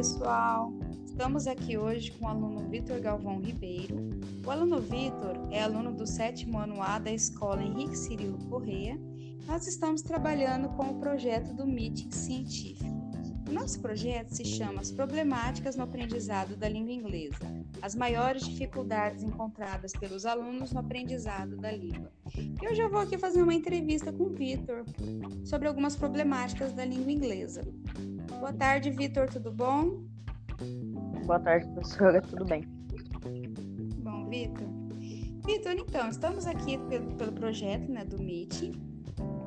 pessoal! Estamos aqui hoje com o aluno Vitor Galvão Ribeiro. O aluno Vitor é aluno do sétimo ano A da escola Henrique Cirilo Correia. Nós estamos trabalhando com o projeto do Meeting Científico. O nosso projeto se chama As Problemáticas no Aprendizado da Língua Inglesa, as maiores dificuldades encontradas pelos alunos no aprendizado da língua. E hoje eu vou aqui fazer uma entrevista com o Vitor sobre algumas problemáticas da língua inglesa. Boa tarde, Vitor, tudo bom? Boa tarde, professora, tudo bem? Bom, Vitor. Vitor, então, estamos aqui pelo, pelo projeto né, do Meeting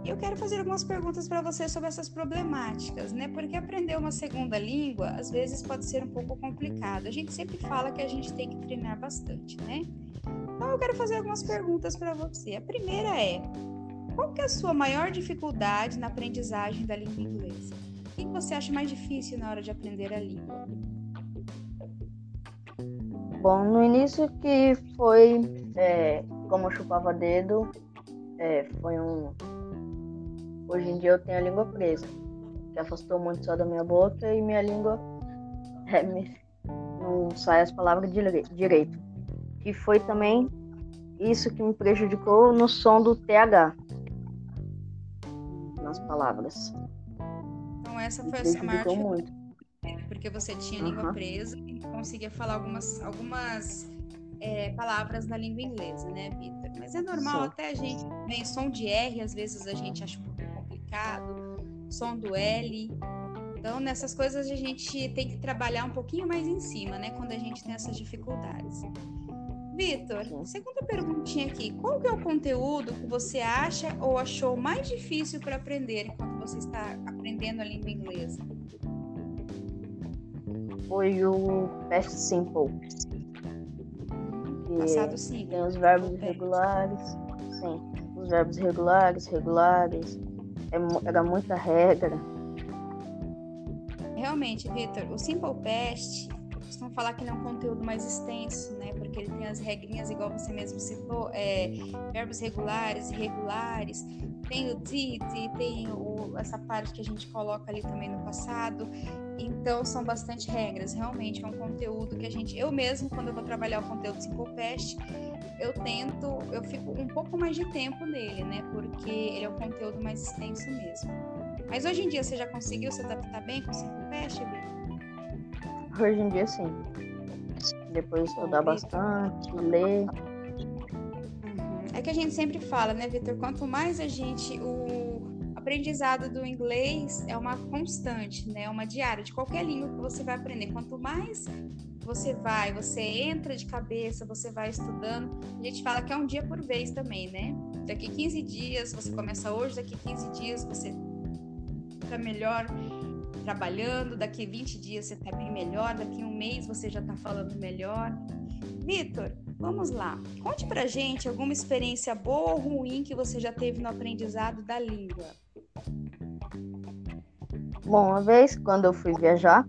eu quero fazer algumas perguntas para você sobre essas problemáticas, né? Porque aprender uma segunda língua às vezes pode ser um pouco complicado. A gente sempre fala que a gente tem que treinar bastante, né? Então eu quero fazer algumas perguntas para você. A primeira é: qual que é a sua maior dificuldade na aprendizagem da língua inglesa? O que você acha mais difícil na hora de aprender a língua? Bom, no início que foi é, como eu chupava dedo, é, foi um, Hoje em dia eu tenho a língua presa, que afastou muito só da minha boca e minha língua é, não sai as palavras direito. E foi também isso que me prejudicou no som do TH nas palavras. Então essa foi a sua maior muito. Porque você tinha a língua presa e conseguia falar algumas, algumas é, palavras na língua inglesa, né, Vitor? Mas é normal Sim. até a gente vem som de R, às vezes a gente acha um som do L. Então, nessas coisas a gente tem que trabalhar um pouquinho mais em cima, né? Quando a gente tem essas dificuldades. Vitor, segunda perguntinha aqui. Qual que é o conteúdo que você acha ou achou mais difícil para aprender enquanto você está aprendendo a língua inglesa? Foi o past simple. Passado simples. Tem os verbos regulares. Sim, os verbos regulares, regulares, era muita regra. Realmente, Vitor, o Simple Past, costumam falar que ele é um conteúdo mais extenso, né? Porque ele tem as regrinhas, igual você mesmo citou, é, verbos regulares, irregulares, tem o did, tem o, essa parte que a gente coloca ali também no passado. Então, são bastante regras. Realmente é um conteúdo que a gente. Eu mesmo, quando eu vou trabalhar o conteúdo Simple Past, eu tento, eu fico um pouco mais de tempo nele, né? Porque ele é um conteúdo mais extenso mesmo. Mas hoje em dia você já conseguiu se adaptar bem com o Simple Past, Vitor? Hoje em dia sim. Depois estudar bastante, ler. Uhum. É que a gente sempre fala, né, Vitor? Quanto mais a gente. O aprendizado do inglês é uma constante, né? É uma diária de qualquer língua que você vai aprender. Quanto mais você vai, você entra de cabeça, você vai estudando. A gente fala que é um dia por vez também, né? Daqui 15 dias, você começa hoje, daqui 15 dias você fica melhor trabalhando, daqui 20 dias você está bem melhor, daqui um mês você já está falando melhor. Vitor, vamos lá. Conte pra gente alguma experiência boa ou ruim que você já teve no aprendizado da língua. Bom, uma vez quando eu fui viajar,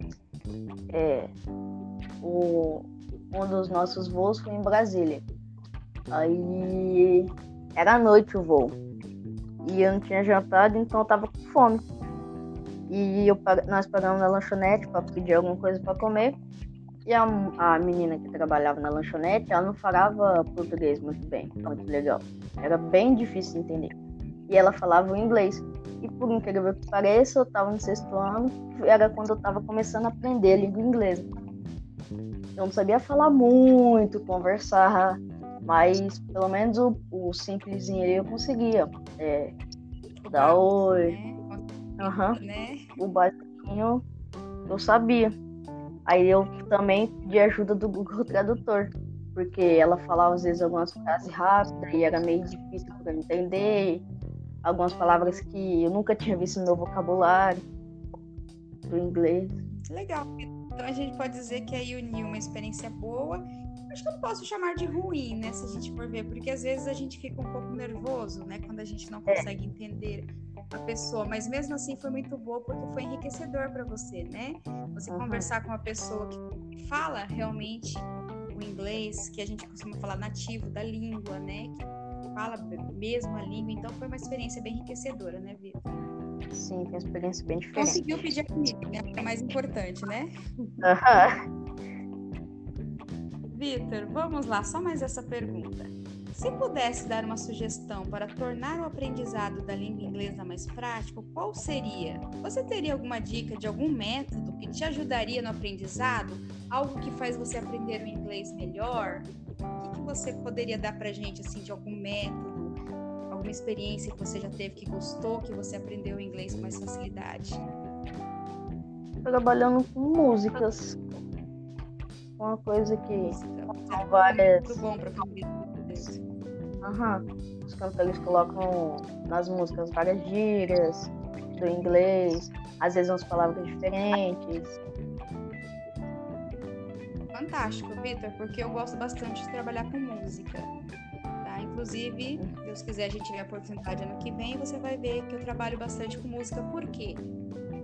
é, o, um dos nossos voos foi em Brasília. Aí era noite o voo. E eu não tinha jantado, então eu tava com fome. E eu, nós paramos na lanchonete para pedir alguma coisa para comer. E a, a menina que trabalhava na lanchonete, ela não falava português muito bem, muito legal. Era bem difícil de entender. E ela falava inglês. E por incrível que pareça, eu estava no sexto ano, era quando eu estava começando a aprender a língua inglesa. Eu não sabia falar muito, conversar, mas pelo menos o, o simplesinho ali eu conseguia. É, dar oi. Uhum. Né? O basiquinho eu sabia. Aí eu também pedi ajuda do Google Tradutor, porque ela falava às vezes algumas frases rápidas e era meio difícil para entender. Algumas palavras que eu nunca tinha visto no meu vocabulário do inglês. Legal. Então a gente pode dizer que aí uniu uma experiência boa. Acho que eu não posso chamar de ruim, né? Se a gente for ver, porque às vezes a gente fica um pouco nervoso, né? Quando a gente não é. consegue entender a pessoa, mas mesmo assim foi muito boa porque foi enriquecedor para você, né? Você uhum. conversar com uma pessoa que fala realmente o inglês, que a gente costuma falar nativo da língua, né? Que fala mesmo a língua, então foi uma experiência bem enriquecedora, né, Vitor? Sim, tem uma experiência bem diferente. Conseguiu pedir comida, né? É mais importante, né? Aham. Vitor, vamos lá, só mais essa pergunta. Se pudesse dar uma sugestão para tornar o aprendizado da língua inglesa mais prático, qual seria? Você teria alguma dica de algum método que te ajudaria no aprendizado? Algo que faz você aprender o inglês melhor? O que, que você poderia dar para gente assim de algum método, alguma experiência que você já teve que gostou, que você aprendeu o inglês com mais facilidade? Trabalhando com músicas. Uma coisa que são várias. Muito bom para. Aham. Os cantores colocam nas músicas várias gírias do inglês, às vezes umas palavras diferentes. Fantástico, Vitor, porque eu gosto bastante de trabalhar com música. Tá? Inclusive, se Deus quiser, a gente tiver a oportunidade ano que vem, você vai ver que eu trabalho bastante com música. Por quê?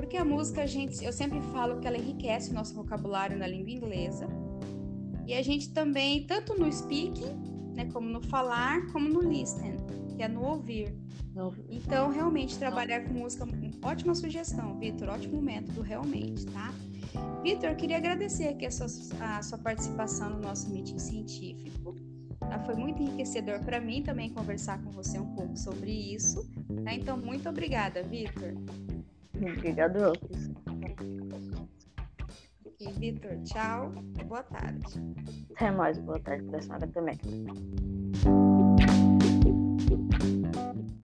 Porque a música, a gente, eu sempre falo que ela enriquece o nosso vocabulário na língua inglesa. E a gente também, tanto no speaking, né, como no falar, como no listen, que é no ouvir. Então, realmente, trabalhar com música, ótima sugestão, Vitor, ótimo método, realmente, tá? Vitor, queria agradecer aqui a sua, a sua participação no nosso meeting científico. tá? Foi muito enriquecedor para mim também conversar com você um pouco sobre isso. tá? Então, muito obrigada, Vitor. Obrigado, Lucas. Ok, Vitor, tchau. Boa tarde. Até mais, boa tarde para a senhora também.